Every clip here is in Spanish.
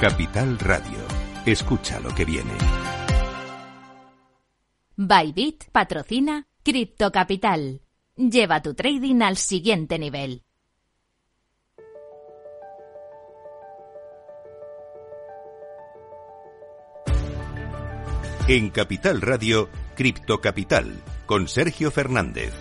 Capital Radio. Escucha lo que viene. Bybit patrocina Cripto Capital. Lleva tu trading al siguiente nivel. En Capital Radio, Cripto Capital, con Sergio Fernández.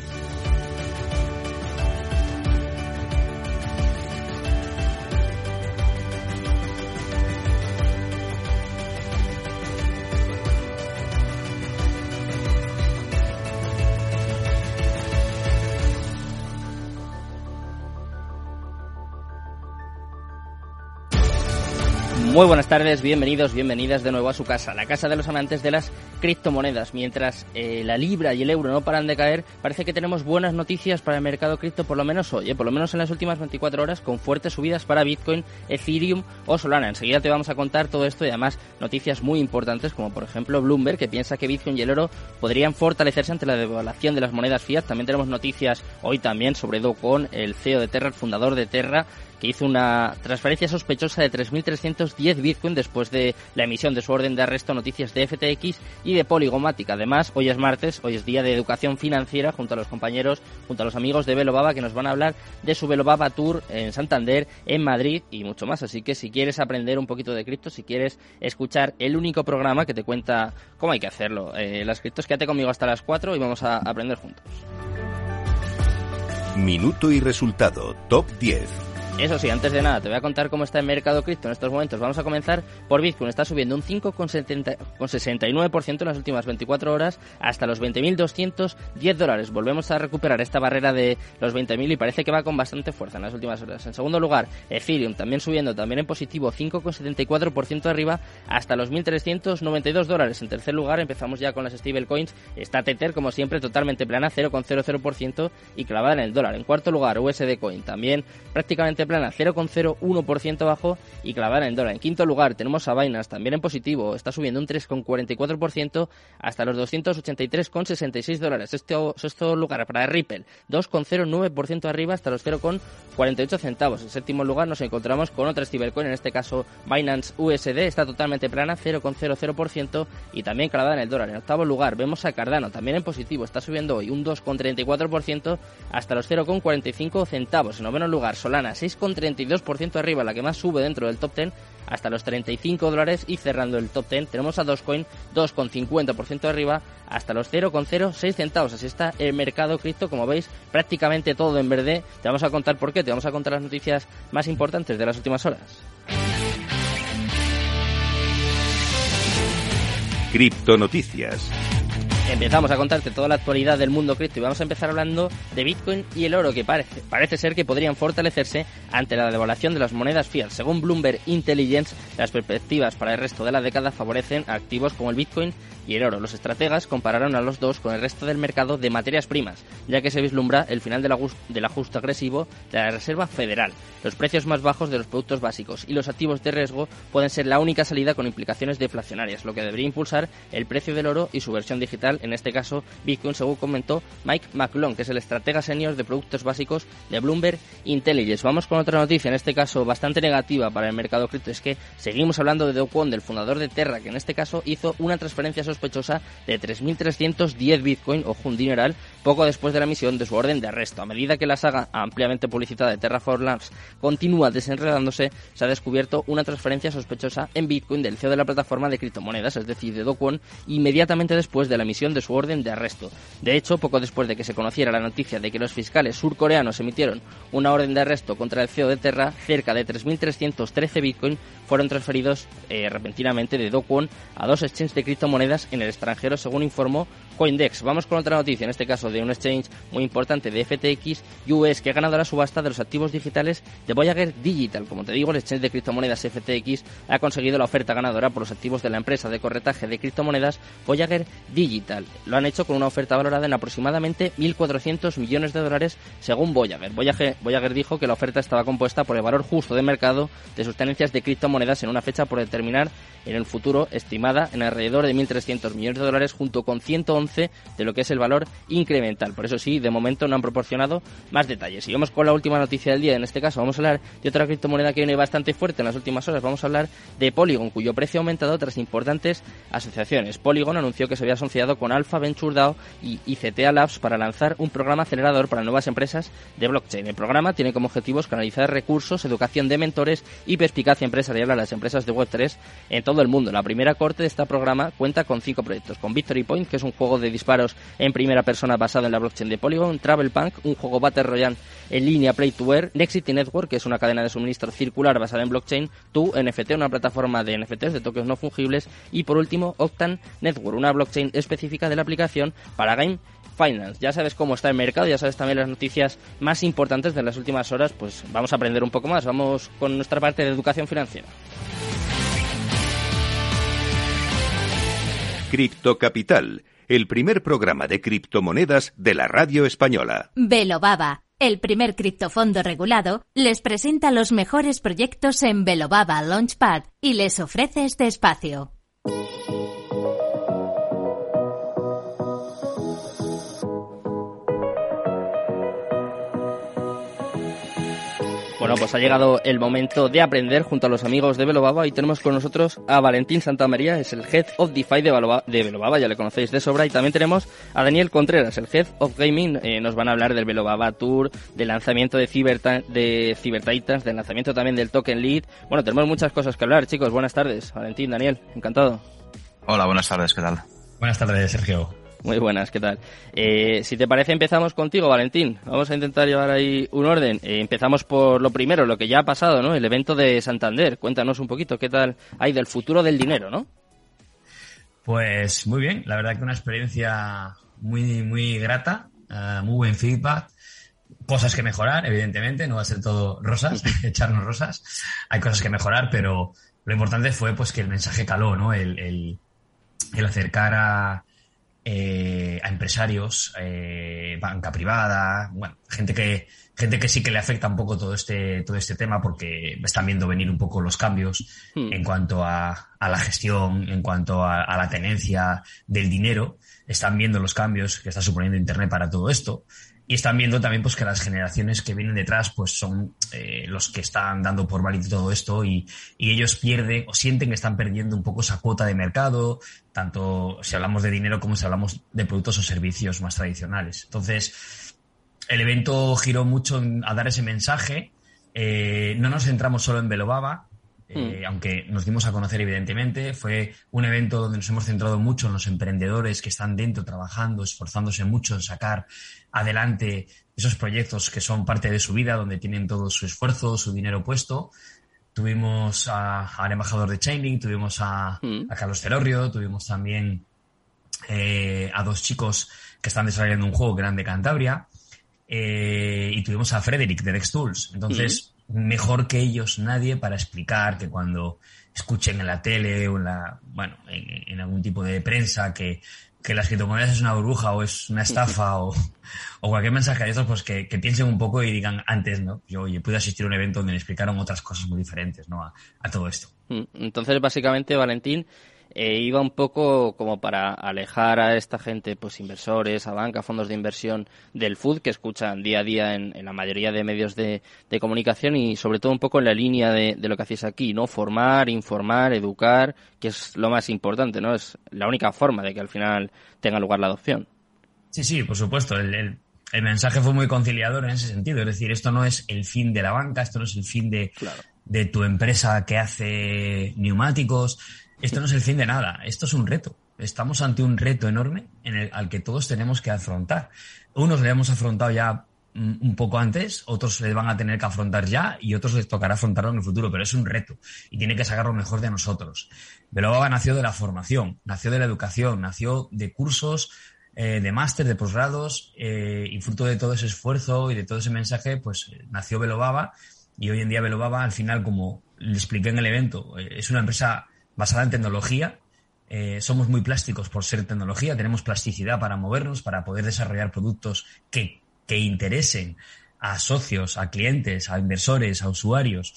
Muy buenas tardes, bienvenidos, bienvenidas de nuevo a su casa, la casa de los amantes de las criptomonedas. Mientras eh, la libra y el euro no paran de caer, parece que tenemos buenas noticias para el mercado cripto, por lo menos hoy, eh, por lo menos en las últimas 24 horas, con fuertes subidas para Bitcoin, Ethereum o Solana. Enseguida te vamos a contar todo esto y además noticias muy importantes, como por ejemplo Bloomberg, que piensa que Bitcoin y el oro podrían fortalecerse ante la devaluación de las monedas fiat. También tenemos noticias hoy también sobre con el CEO de Terra, el fundador de Terra, que hizo una transferencia sospechosa de 3.310 Bitcoin después de la emisión de su orden de arresto noticias de FTX y de Polygomatic. Además, hoy es martes, hoy es día de educación financiera junto a los compañeros, junto a los amigos de Velobaba que nos van a hablar de su Velobaba Tour en Santander, en Madrid y mucho más. Así que si quieres aprender un poquito de cripto, si quieres escuchar el único programa que te cuenta cómo hay que hacerlo, eh, las criptos, quédate conmigo hasta las 4 y vamos a aprender juntos. Minuto y resultado, top 10. Eso sí, antes de nada, te voy a contar cómo está el mercado cripto en estos momentos. Vamos a comenzar por Bitcoin. Está subiendo un 5,69% en las últimas 24 horas hasta los 20.210 dólares. Volvemos a recuperar esta barrera de los 20.000 y parece que va con bastante fuerza en las últimas horas. En segundo lugar, Ethereum también subiendo, también en positivo, 5,74% arriba hasta los 1.392 dólares. En tercer lugar, empezamos ya con las stablecoins. Está Tether, como siempre, totalmente plana, 0,00% y clavada en el dólar. En cuarto lugar, USD Coin, también prácticamente plana, 0,01% bajo y clavada en dólar. En quinto lugar tenemos a Binance, también en positivo, está subiendo un 3,44% hasta los 283,66 dólares. Este sexto lugar para Ripple, 2,09% arriba hasta los 0,48 centavos. En séptimo lugar nos encontramos con otra stablecoin, en este caso Binance USD, está totalmente plana, 0,00% y también clavada en el dólar. En octavo lugar vemos a Cardano, también en positivo, está subiendo hoy un 2,34% hasta los 0,45 centavos. En noveno lugar Solana, 6 con 32% arriba, la que más sube dentro del top 10 hasta los 35 dólares y cerrando el top 10 tenemos a Dogecoin 2,50% arriba hasta los 0,06 centavos. Así está el mercado cripto, como veis, prácticamente todo en verde. Te vamos a contar por qué, te vamos a contar las noticias más importantes de las últimas horas. Cripto Noticias. Empezamos a contarte toda la actualidad del mundo cripto y vamos a empezar hablando de Bitcoin y el oro, que parece, parece ser que podrían fortalecerse ante la devaluación de las monedas fiat. Según Bloomberg Intelligence, las perspectivas para el resto de la década favorecen activos como el Bitcoin y el oro. Los estrategas compararon a los dos con el resto del mercado de materias primas, ya que se vislumbra el final del ajuste agresivo de la Reserva Federal. Los precios más bajos de los productos básicos y los activos de riesgo pueden ser la única salida con implicaciones deflacionarias, lo que debería impulsar el precio del oro y su versión digital en este caso Bitcoin, según comentó Mike McClone, que es el estratega senior de productos básicos de Bloomberg Intelligence. Vamos con otra noticia, en este caso bastante negativa para el mercado cripto, es que seguimos hablando de Do Kwon, del fundador de Terra, que en este caso hizo una transferencia sospechosa de 3.310 Bitcoin, o un dineral, poco después de la emisión de su orden de arresto. A medida que la saga ampliamente publicitada de Terraform Labs continúa desenredándose, se ha descubierto una transferencia sospechosa en Bitcoin del CEO de la plataforma de criptomonedas, es decir, de Do Kwon, inmediatamente después de la emisión de su orden de arresto. De hecho, poco después de que se conociera la noticia de que los fiscales surcoreanos emitieron una orden de arresto contra el CEO de Terra, cerca de 3.313 Bitcoin fueron transferidos eh, repentinamente de Do Kwon a dos exchanges de criptomonedas en el extranjero, según informó Coindex. Vamos con otra noticia, en este caso de un exchange muy importante de FTX US que ha ganado la subasta de los activos digitales de Voyager Digital. Como te digo, el exchange de criptomonedas FTX ha conseguido la oferta ganadora por los activos de la empresa de corretaje de criptomonedas Voyager Digital. Lo han hecho con una oferta valorada en aproximadamente 1.400 millones de dólares según Voyager. Voyager. dijo que la oferta estaba compuesta por el valor justo de mercado de sus de criptomonedas en una fecha por determinar en el futuro, estimada en alrededor de 1.300 millones de dólares, junto con 111 de lo que es el valor incremental. Por eso sí, de momento no han proporcionado más detalles. Y vamos con la última noticia del día. En este caso, vamos a hablar de otra criptomoneda que viene bastante fuerte en las últimas horas. Vamos a hablar de Polygon, cuyo precio ha aumentado tras importantes asociaciones. Polygon anunció que se había asociado con Alpha Venture DAO y ICTA Labs para lanzar un programa acelerador para nuevas empresas de blockchain. El programa tiene como objetivos canalizar recursos, educación de mentores y perspicacia empresarial a las empresas de Web3 en todo el mundo. La primera corte de este programa cuenta con cinco proyectos, con Victory Point, que es un juego de disparos en primera persona basado en la blockchain de Polygon, Travel Punk, un juego Battle Royale en línea Play to Wear, Nexity Network, que es una cadena de suministro circular basada en blockchain, Tu NFT, una plataforma de NFTs de tokens no fungibles, y por último Octan Network, una blockchain específica de la aplicación para Game Finance. Ya sabes cómo está el mercado, ya sabes también las noticias más importantes de las últimas horas, pues vamos a aprender un poco más. Vamos con nuestra parte de educación financiera. Cripto Capital, el primer programa de criptomonedas de la radio española. Velobaba, el primer criptofondo regulado, les presenta los mejores proyectos en Velobaba Launchpad y les ofrece este espacio. Bueno, pues ha llegado el momento de aprender junto a los amigos de Velobaba y tenemos con nosotros a Valentín Santamaría, es el Head of DeFi de, Velobaba, ya le conocéis de sobra, y también tenemos a Daniel Contreras, el Head of Gaming, eh, nos van a hablar del Velobaba Tour, del lanzamiento de, Cyber de Cyber Titans, del lanzamiento también del Token Lead. Bueno, tenemos muchas cosas que hablar, chicos, buenas tardes, Valentín, Daniel, encantado. Hola, buenas tardes, ¿qué tal? Buenas tardes, Sergio. Muy buenas, ¿qué tal? Eh, si te parece, empezamos contigo, Valentín. Vamos a intentar llevar ahí un orden. Eh, empezamos por lo primero, lo que ya ha pasado, ¿no? El evento de Santander. Cuéntanos un poquito qué tal hay del futuro del dinero, ¿no? Pues muy bien, la verdad que una experiencia muy, muy grata, eh, muy buen feedback. Cosas que mejorar, evidentemente, no va a ser todo rosas, echarnos rosas. Hay cosas que mejorar, pero lo importante fue pues que el mensaje caló, ¿no? el, el acercar a, eh, a empresarios, eh, banca privada, bueno, gente que, gente que sí que le afecta un poco todo este, todo este tema porque están viendo venir un poco los cambios hmm. en cuanto a, a, la gestión, en cuanto a, a, la tenencia del dinero, están viendo los cambios que está suponiendo Internet para todo esto y están viendo también pues que las generaciones que vienen detrás pues son eh, los que están dando por válido todo esto y, y, ellos pierden o sienten que están perdiendo un poco esa cuota de mercado, tanto si hablamos de dinero como si hablamos de productos o servicios más tradicionales. Entonces, el evento giró mucho a dar ese mensaje. Eh, no nos centramos solo en Belobaba, eh, hmm. aunque nos dimos a conocer evidentemente, fue un evento donde nos hemos centrado mucho en los emprendedores que están dentro trabajando, esforzándose mucho en sacar adelante esos proyectos que son parte de su vida, donde tienen todo su esfuerzo, su dinero puesto. Tuvimos al embajador de Chainlink, tuvimos a, hmm. Carlos Terorrio, tuvimos también eh, a dos chicos que están desarrollando un juego grande Cantabria, eh, y tuvimos a Frederick de Dex Tools. Entonces, hmm. Mejor que ellos nadie para explicar que cuando escuchen en la tele o en la, bueno, en algún tipo de prensa que que las criptomonedas es una burbuja o es una estafa o, o, cualquier mensaje de estos, pues que, piensen un poco y digan antes, ¿no? Yo, oye, pude asistir a un evento donde me explicaron otras cosas muy diferentes, ¿no? a todo esto. Mm, entonces, básicamente, Valentín, eh, iba un poco como para alejar a esta gente, pues inversores, a banca, fondos de inversión del food que escuchan día a día en, la mayoría de medios de, comunicación y sobre todo un poco en la línea de, lo que hacéis aquí, ¿no? Formar, informar, educar, que es lo más importante, ¿no? Es la única forma de que al final tenga lugar la adopción. Sí, sí, por supuesto. El, el, mensaje fue muy conciliador en ese sentido. Es decir, esto no es el fin de la banca, esto no es el fin de, de tu empresa que hace neumáticos esto no es el fin de nada, esto es un reto. Estamos ante un reto enorme en el, al que todos tenemos que afrontar. Unos le hemos afrontado ya mm, un poco antes, otros le van a tener que afrontar ya y otros les tocará afrontarlo en el futuro, pero es un reto y tiene que sacar lo mejor de nosotros. Belobaba nació de la formación, nació de la educación, nació de cursos, eh, de máster, de posgrados eh, y fruto de todo ese esfuerzo y de todo ese mensaje, pues nació Belobaba y hoy en día Belobaba al final, como le expliqué en el evento, eh, es una empresa basada en tecnología eh, somos muy plásticos por ser tecnología, tenemos plasticidad para movernos, para poder desarrollar productos que, que interesen a socios, a clientes, a inversores, a usuarios.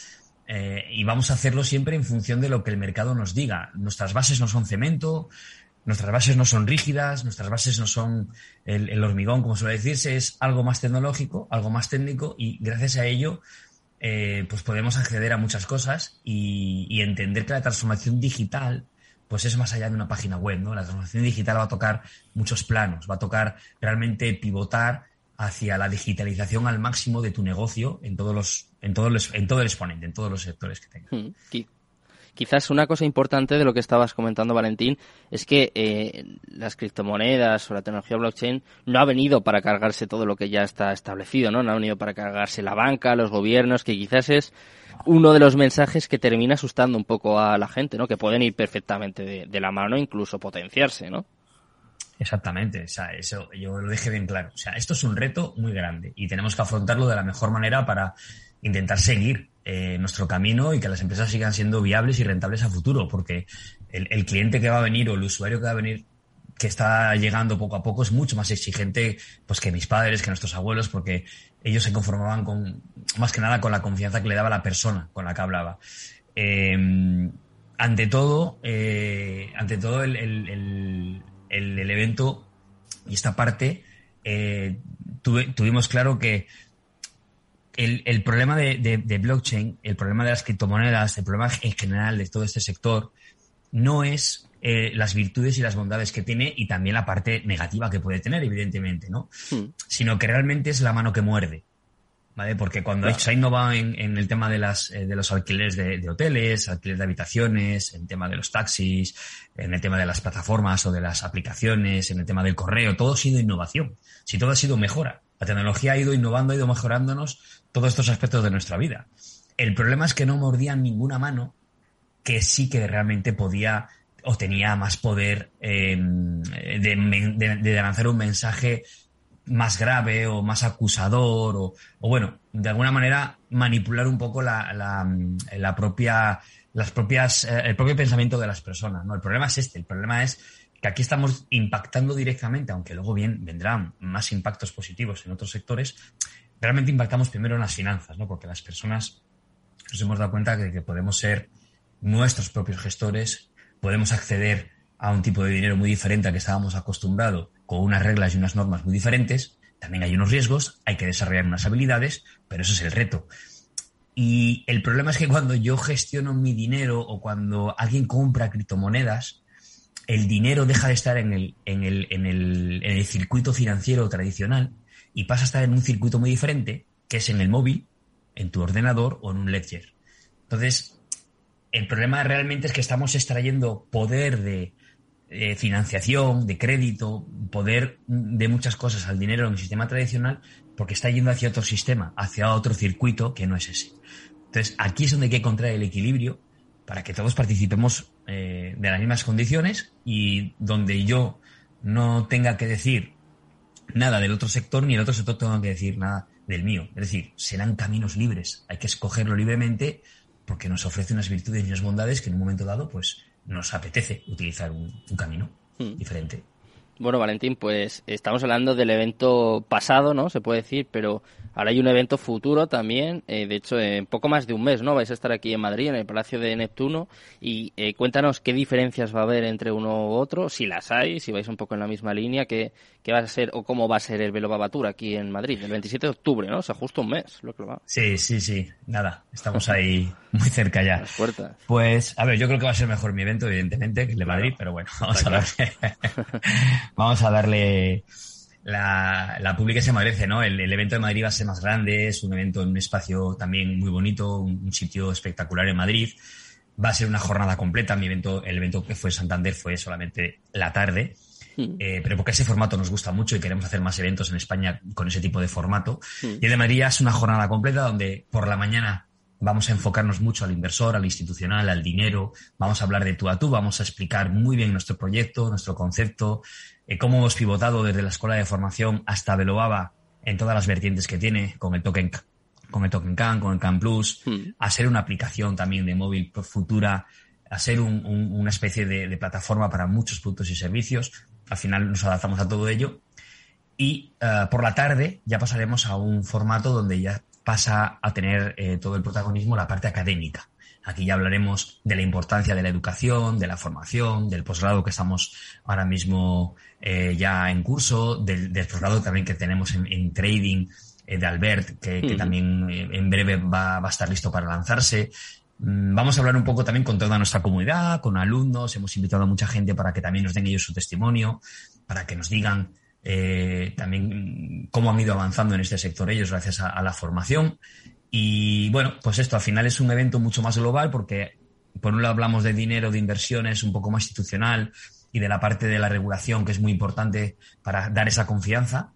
Eh, y vamos a hacerlo siempre en función de lo que el mercado nos diga. Nuestras bases no son cemento, nuestras bases no son rígidas, nuestras bases no son el, hormigón, como suele decirse, es algo más tecnológico, algo más técnico y gracias a ello eh, pues podemos acceder a muchas cosas y, entender que la transformación digital pues es más allá de una página web, ¿no? La transformación digital va a tocar muchos planos, va a tocar realmente pivotar hacia la digitalización al máximo de tu negocio en todos los, en todos los, en todo el exponente, en todos los sectores que tengas. Hmm, quizás una cosa importante de lo que estabas comentando, Valentín, es que eh, las criptomonedas o la tecnología blockchain no ha venido para cargarse todo lo que ya está establecido, ¿no? No ha venido para cargarse la banca, los gobiernos, que quizás es uno de los mensajes que termina asustando un poco a la gente, ¿no? Que pueden ir perfectamente de, la mano, incluso potenciarse, ¿no? Exactamente, o sea, eso yo lo dejé bien claro. O sea, esto es un reto muy grande y tenemos que afrontarlo de la mejor manera para intentar seguir eh, nuestro camino y que las empresas sigan siendo viables y rentables a futuro, porque el, cliente que va a venir o el usuario que va a venir que está llegando poco a poco es mucho más exigente pues que mis padres, que nuestros abuelos, porque ellos se conformaban con, más que nada con la confianza que le daba la persona con la que hablaba. Em, ante todo, eh, ante todo el, el, el, evento y esta parte, eh, tuvimos claro que el, problema de, de, blockchain, el problema de las criptomonedas, el problema en general de todo este sector, no es eh, las virtudes y las bondades que tiene y también la parte negativa que puede tener, evidentemente, ¿no? Hmm. Sino que realmente es la mano que muerde. ¿Vale? Porque cuando se ha innovado en, el tema de, las, eh, de los alquileres de, hoteles, alquileres de habitaciones, en el tema de los taxis, en el tema de las plataformas o de las aplicaciones, en el tema del correo, todo ha sido innovación. Si todo ha sido mejora. La tecnología ha ido innovando, ha ido mejorándonos todos estos aspectos de nuestra vida. El problema es que no mordían ninguna mano que sí que realmente podía o tenía más poder em, de, lanzar un mensaje más grave o más acusador o, bueno, de alguna manera manipular un poco la, la, propia, las propias, eh, el propio pensamiento de las personas. ¿no? El problema es este, el problema es que aquí estamos impactando directamente, aunque luego bien vendrán más impactos positivos en otros sectores, realmente impactamos primero en las finanzas, ¿no? Porque las personas nos hemos dado cuenta de que podemos ser nuestros propios gestores podemos acceder a un tipo de dinero muy diferente al que estábamos acostumbrados, con unas reglas y unas normas muy diferentes. También hay unos riesgos, hay que desarrollar unas habilidades, pero eso es el reto. Y el problema es que cuando yo gestiono mi dinero o cuando alguien compra criptomonedas, el dinero deja de estar en el, en el, en el, en el circuito financiero tradicional y pasa a estar en un circuito muy diferente, que es en el móvil, en tu ordenador o en un ledger. Entonces, el problema realmente es que estamos extrayendo poder de, financiación, de crédito, poder de muchas cosas al dinero en el sistema tradicional porque está yendo hacia otro sistema, hacia otro circuito que no es ese. Entonces, aquí es donde hay que encontrar el equilibrio para que todos participemos eh, de las mismas condiciones y donde yo no tenga que decir nada del otro sector ni el otro sector tenga que decir nada del mío. Es decir, serán caminos libres. Hay que escogerlo libremente porque nos ofrece unas virtudes y unas bondades que en un momento dado pues nos apetece utilizar un, camino hmm. diferente. Bueno, Valentín, pues estamos hablando del evento pasado, ¿no? Se puede decir, pero ahora hay un evento futuro también. Eh, de hecho, en poco más de un mes, ¿no? Vais a estar aquí en Madrid, en el Palacio de Neptuno. Y eh, cuéntanos qué diferencias va a haber entre uno u otro, si las hay, si vais un poco en la misma línea, qué, qué va a ser o cómo va a ser el Velo Babatura aquí en Madrid, el 27 de octubre, ¿no? O sea, justo un mes, lo que va. Sí, sí, sí. Nada, estamos ahí muy cerca ya. Las puertas. Pues, a ver, yo creo que va a ser mejor mi evento, evidentemente, que el de Madrid, pero bueno, vamos a ver. vamos a darle la, la pública se merece, ¿no? El, evento de Madrid va a ser más grande, es un evento en un espacio también muy bonito, un, sitio espectacular en Madrid. Va a ser una jornada completa. Mi evento, el evento que fue en Santander fue solamente la tarde. Hmm. Eh, pero porque ese formato nos gusta mucho y queremos hacer más eventos en España con ese tipo de formato. Hmm. Y el de Madrid es una jornada completa donde por la mañana vamos a enfocarnos mucho al inversor, al institucional, al dinero, vamos a hablar de tú a tú, vamos a explicar muy bien nuestro proyecto, nuestro concepto, eh, cómo hemos pivotado desde la escuela de formación hasta Velobaba en todas las vertientes que tiene, con el token, con el token CAN, con el CAN Plus, hmm. a ser una aplicación también de móvil futura a ser una especie de, plataforma para muchos productos y servicios. Al final nos adaptamos a todo ello. Y eh, por la tarde ya pasaremos a un formato donde ya pasa a tener eh, todo el protagonismo la parte académica. Aquí ya hablaremos de la importancia de la educación, de la formación, del posgrado que estamos ahora mismo eh, ya en curso, del, posgrado también que tenemos en, trading de Albert, que, también en breve va, va, a estar listo para lanzarse. Mm, vamos a hablar un poco también con toda nuestra comunidad, con alumnos. Hemos invitado a mucha gente para que también nos den ellos su testimonio, para que nos digan eh, también cómo han ido avanzando en este sector ellos gracias a, la formación. Y bueno, pues esto al final es un evento mucho más global porque por un lado hablamos de dinero, de inversiones un poco más institucional y de la parte de la regulación que es muy importante para dar esa confianza.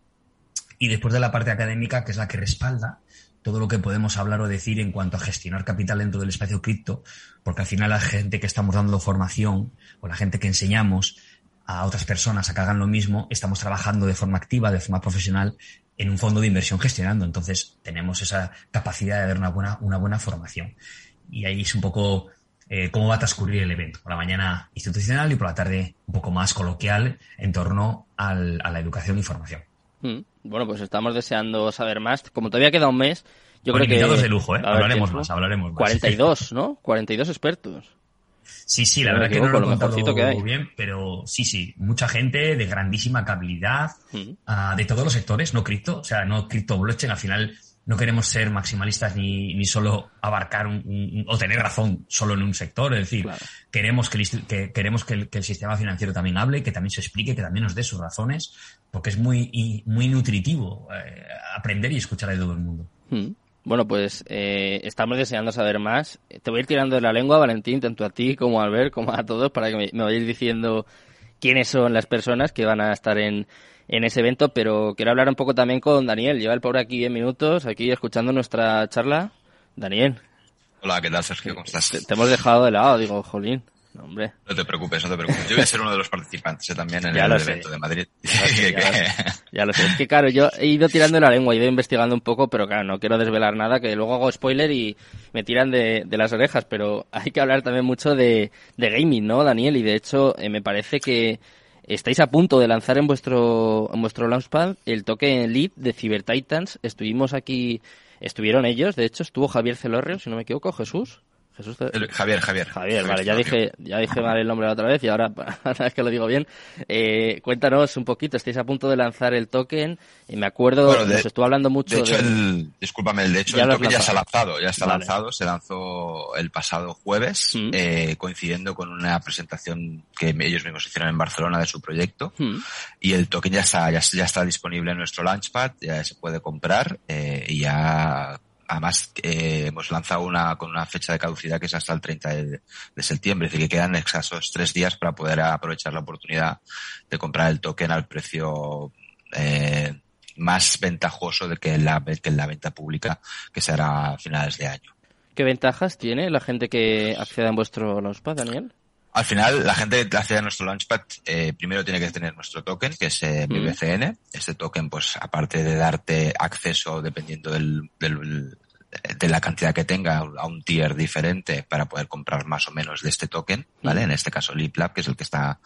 Y después de la parte académica que es la que respalda todo lo que podemos hablar o decir en cuanto a gestionar capital dentro del espacio cripto, porque al final la gente que estamos dando formación o la gente que enseñamos a otras personas a que hagan lo mismo, estamos trabajando de forma activa, de forma profesional en un fondo de inversión gestionando. Entonces tenemos esa capacidad de dar una buena, una buena formación. Y ahí es un poco eh, cómo va a transcurrir el evento. Por la mañana institucional y por la tarde un poco más coloquial en torno al, a la educación y formación. Mm. Bueno, pues estamos deseando saber más. Como todavía queda un mes, yo creo que... de lujo, ¿eh? Hablaremos más, hablaremos más. 42, ¿no? 42 expertos. Sí, sí, la verdad que no lo, he contado que bien, pero sí, sí, mucha gente de grandísima habilidad, mm. ah, de todos los sectores, no cripto, o sea, no cripto blockchain, al final no queremos ser maximalistas ni, ni solo abarcar un, o tener razón solo en un sector, es decir, queremos, que, que queremos que el, sistema financiero también hable, que también se explique, que también nos dé sus razones, porque es muy, muy nutritivo eh, aprender y escuchar a todo el mundo. Hmm. Bueno, pues eh, estamos deseando saber más. Te voy a ir tirando de la lengua, Valentín, tanto a ti como a Albert, como a todos, para que me, me vayáis diciendo quiénes son las personas que van a estar en, en ese evento, pero quiero hablar un poco también con Daniel. Lleva el pobre aquí 10 minutos, aquí escuchando nuestra charla. Daniel. Hola, ¿qué tal, Sergio? ¿Cómo estás? Te, hemos dejado de lado, digo, jolín. No, hombre. No te preocupes, no te preocupes. Yo voy a ser uno de los participantes ¿eh? también en el evento de Madrid. Ya, lo sé, Es que claro, yo he ido tirando la lengua, he ido investigando un poco, pero claro, no quiero desvelar nada, que luego hago spoiler y me tiran de, de las orejas. Pero hay que hablar también mucho de, de gaming, ¿no, Daniel? Y de hecho, eh, me parece que Estáis a punto de lanzar en vuestro, en vuestro Launchpad el token lead de Cyber Titans. Estuvimos aquí, estuvieron ellos, de hecho estuvo Javier Celorrio, si no me equivoco, Jesús. Jesús Javier, Javier. Javier, vale, ya dije, ya dije mal el nombre la otra vez y ahora, una vez que lo digo bien, eh, cuéntanos un poquito, estáis a punto de lanzar el token y me acuerdo, bueno, nos estuvo hablando mucho de... hecho, El, discúlpame, de hecho el token ya se ha lanzado, ya está lanzado, se lanzó el pasado jueves, mm. eh, coincidiendo con una presentación que ellos mismos hicieron en Barcelona de su proyecto mm. y el token ya está, ya, está disponible en nuestro Launchpad, ya se puede comprar eh, y ya Además, eh, hemos lanzado una con una fecha de caducidad que es hasta el 30 de, septiembre, es decir, que quedan escasos tres días para poder aprovechar la oportunidad de comprar el token al precio eh, más ventajoso de que la, que la venta pública, que será a finales de año. ¿Qué ventajas tiene la gente que acceda en vuestro Launchpad, Daniel? Al final, la gente que accede a nuestro Launchpad eh, primero tiene que tener nuestro token, que es eh, BBCN. Este token, pues aparte de darte acceso dependiendo del, del, de la cantidad que tenga a un tier diferente para poder comprar más o menos de este token, ¿vale? En este caso LeapLab, que es el que está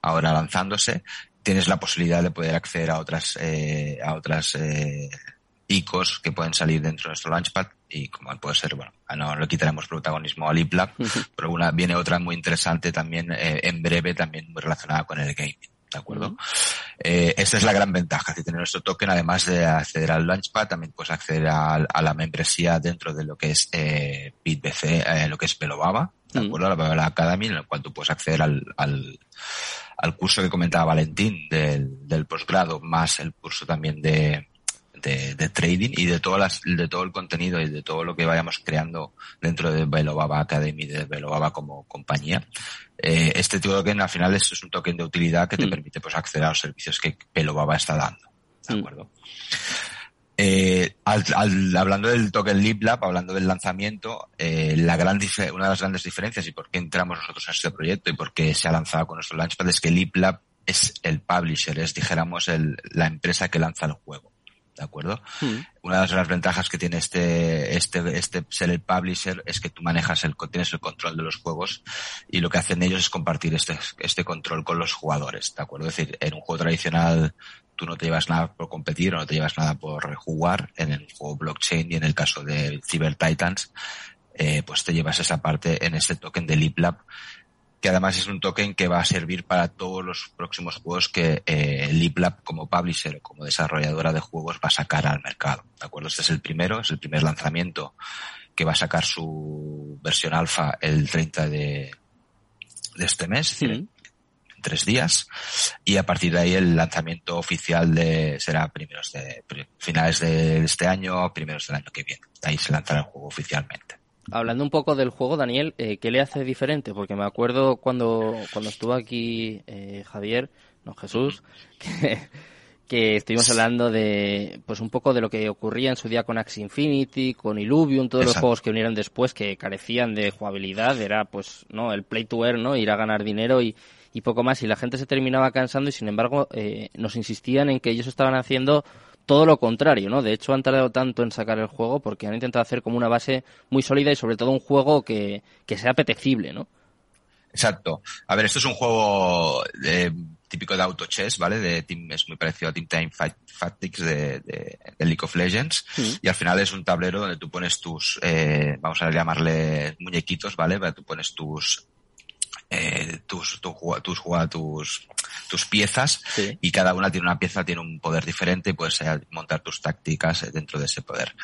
ahora lanzándose, tienes la posibilidad de poder acceder a otras, eh, a otras eh, ICOs que pueden salir dentro de nuestro Launchpad y como puede ser, bueno, no le quitaremos protagonismo a LeapLab, pero una, viene otra muy interesante también eh, en breve, también muy relacionada con el gaming. ¿De acuerdo? eh, esa es la gran ventaja de tener nuestro token, además de acceder al Launchpad, también puedes acceder a, a la membresía dentro de lo que es eh, BitBC, eh, lo que es Velobaba, ¿de acuerdo? La Velobaba Academy, en el cual tú puedes acceder al, al, al curso que comentaba Valentín del, del posgrado, más el curso también de, de, trading y de todas las, de todo el contenido y de todo lo que vayamos creando dentro de Velobaba Academy, de Velobaba como compañía. Eh, este token al final es, un token de utilidad que te mm. permite pues acceder a los servicios que Velobaba está dando. ¿De mm. acuerdo? Eh, al, hablando del token LeapLab, hablando del lanzamiento, eh, la gran una de las grandes diferencias y por qué entramos nosotros en este proyecto y por qué se ha lanzado con nuestro Launchpad es que LeapLab es el publisher, es dijéramos el, la empresa que lanza el juego. ¿De acuerdo? Hmm. Una de las ventajas que tiene este, este, este ser el publisher es que tú manejas el, tienes el control de los juegos y lo que hacen ellos es compartir este, este control con los jugadores, ¿de acuerdo? Es decir, en un juego tradicional tú no te llevas nada por competir o no te llevas nada por jugar en el juego blockchain y en el caso de Cyber Titans, eh, pues te llevas esa parte en este token de LeapLab que además es un token que va a servir para todos los próximos juegos que eh, LeapLab como publisher o como desarrolladora de juegos va a sacar al mercado. ¿De acuerdo? Este es el primero, es el primer lanzamiento que va a sacar su versión alfa el 30 de, de este mes, en tres días. Y a partir de ahí el lanzamiento oficial de, será primeros de, finales de este año, primeros del año que viene. Ahí se lanzará el juego oficialmente. Hablando un poco del juego, Daniel, eh, ¿qué le hace diferente? Porque me acuerdo cuando, cuando estuvo aquí eh, Javier, no Jesús, que, estuvimos hablando de, pues un poco de lo que ocurría en su día con Axie Infinity, con Illuvium, todos los juegos que unieron después que carecían de jugabilidad, era pues, no, el play to earn, ¿no? Ir a ganar dinero y, y poco más. Y la gente se terminaba cansando y sin embargo eh, nos insistían en que ellos estaban haciendo todo lo contrario, ¿no? De hecho, han tardado tanto en sacar el juego porque han intentado hacer como una base muy sólida y sobre todo un juego que, sea apetecible, ¿no? Exacto. A ver, esto es un juego eh, típico de auto chess, ¿vale? De team, es muy parecido a Team Time Fight, de, de, League of Legends. Mm. Y al final es un tablero donde tú pones tus, eh, vamos a llamarle muñequitos, ¿vale? Tú pones tus eh, tus, tus, tus, tus, tus piezas y cada una tiene una pieza, tiene un poder diferente y puedes eh, montar tus tácticas dentro de ese poder.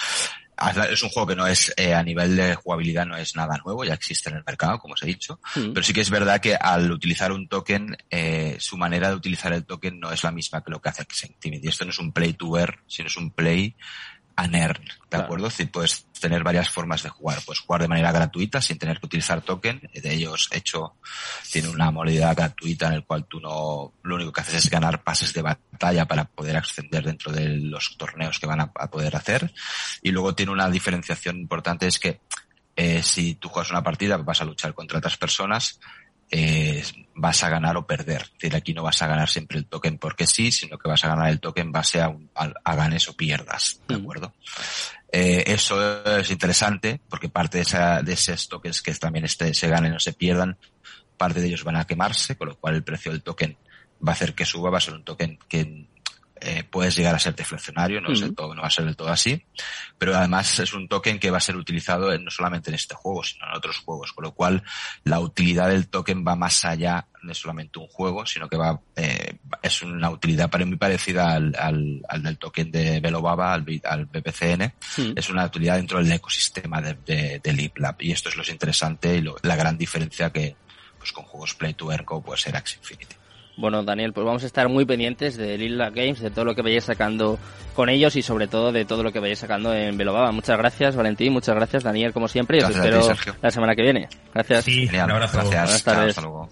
Es un juego que no es, eh, a nivel de jugabilidad no es nada nuevo, ya existe en el mercado, como os he dicho, mm. pero sí que es verdad que al utilizar un token, eh, su manera de utilizar el token no es la misma que lo que hace Xentimid. Y esto no es un play to earn, sino es un play Aner, ¿de acuerdo? Si puedes tener varias formas de jugar. Puedes jugar de manera gratuita sin tener que utilizar token. De ellos, hecho, tiene una modalidad gratuita en el cual tú no, lo único que haces es ganar pases de batalla para poder ascender dentro de los torneos que van a, poder hacer. Y luego tiene una diferenciación importante es que eh, si tú juegas una partida vas a luchar contra otras personas eh, vas a ganar o perder. Es aquí no vas a ganar siempre el token porque sí, sino que vas a ganar el token base a, a, ganes o pierdas, ¿de mm. acuerdo? Eh, eso es interesante porque parte de, esa, de esos tokens que también este, se ganen o se pierdan, parte de ellos van a quemarse, con lo cual el precio del token va a hacer que suba, va a ser un token que eh, puedes llegar a ser deflacionario, no, todo, no va a ser del todo así, pero además es un token que va a ser utilizado no solamente en este juego, sino en otros juegos, con lo cual la utilidad del token va más allá de solamente un juego, sino que va eh, es una utilidad para muy parecida al, al, al del token de Velobaba, al, al BPCN, es una utilidad dentro del ecosistema de, de, de y esto es lo interesante y la gran diferencia que pues con juegos Play to Earn puede ser Axie Infinity. Bueno, Daniel, pues vamos a estar muy pendientes de Lila Games, de todo lo que vayáis sacando con ellos y sobre todo de todo lo que vayáis sacando en Velobaba. Muchas gracias, Valentín, muchas gracias, Daniel, como siempre, y os espero la semana que viene. Gracias. Sí, un abrazo. Gracias. Buenas tardes. hasta luego.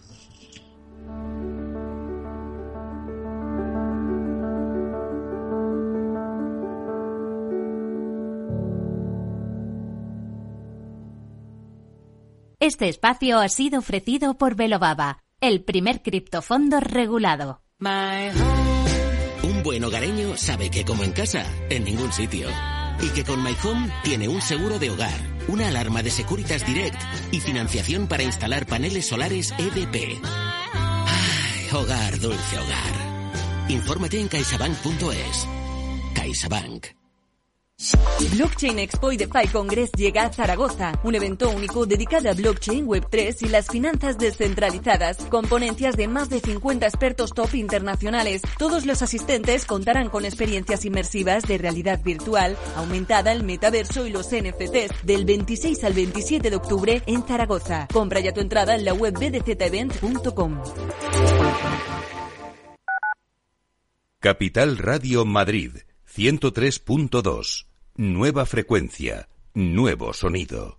Este espacio ha sido ofrecido por Velobaba el primer criptofondo regulado. Un buen hogareño sabe que como en casa, en ningún sitio. Y que con My Home tiene un seguro de hogar, una alarma de Securitas Direct y financiación para instalar paneles solares EDP. Ay, hogar, dulce hogar. Infórmate en caixabank.es. CaixaBank. Blockchain Expo y DeFi Congress llega a Zaragoza, un evento único dedicado a blockchain, Web3 y las finanzas descentralizadas, con ponencias de más de 50 expertos top internacionales. Todos los asistentes contarán con experiencias inmersivas de realidad virtual, aumentada, el metaverso y los NFTs del 26 al 27 de octubre en Zaragoza. Compra ya tu entrada en la web bdzevent.com. Capital Radio Madrid 103.2. Nueva frecuencia. Nuevo sonido.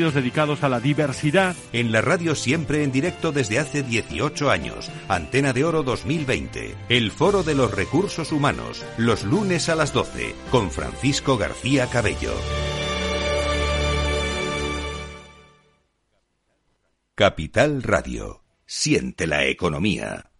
dedicados a la diversidad. En la radio siempre en directo desde hace 18 años. Antena de Oro 2020. El Foro de los Recursos Humanos. Los lunes a las 12. Con Francisco García Cabello. Capital Radio. Siente la economía.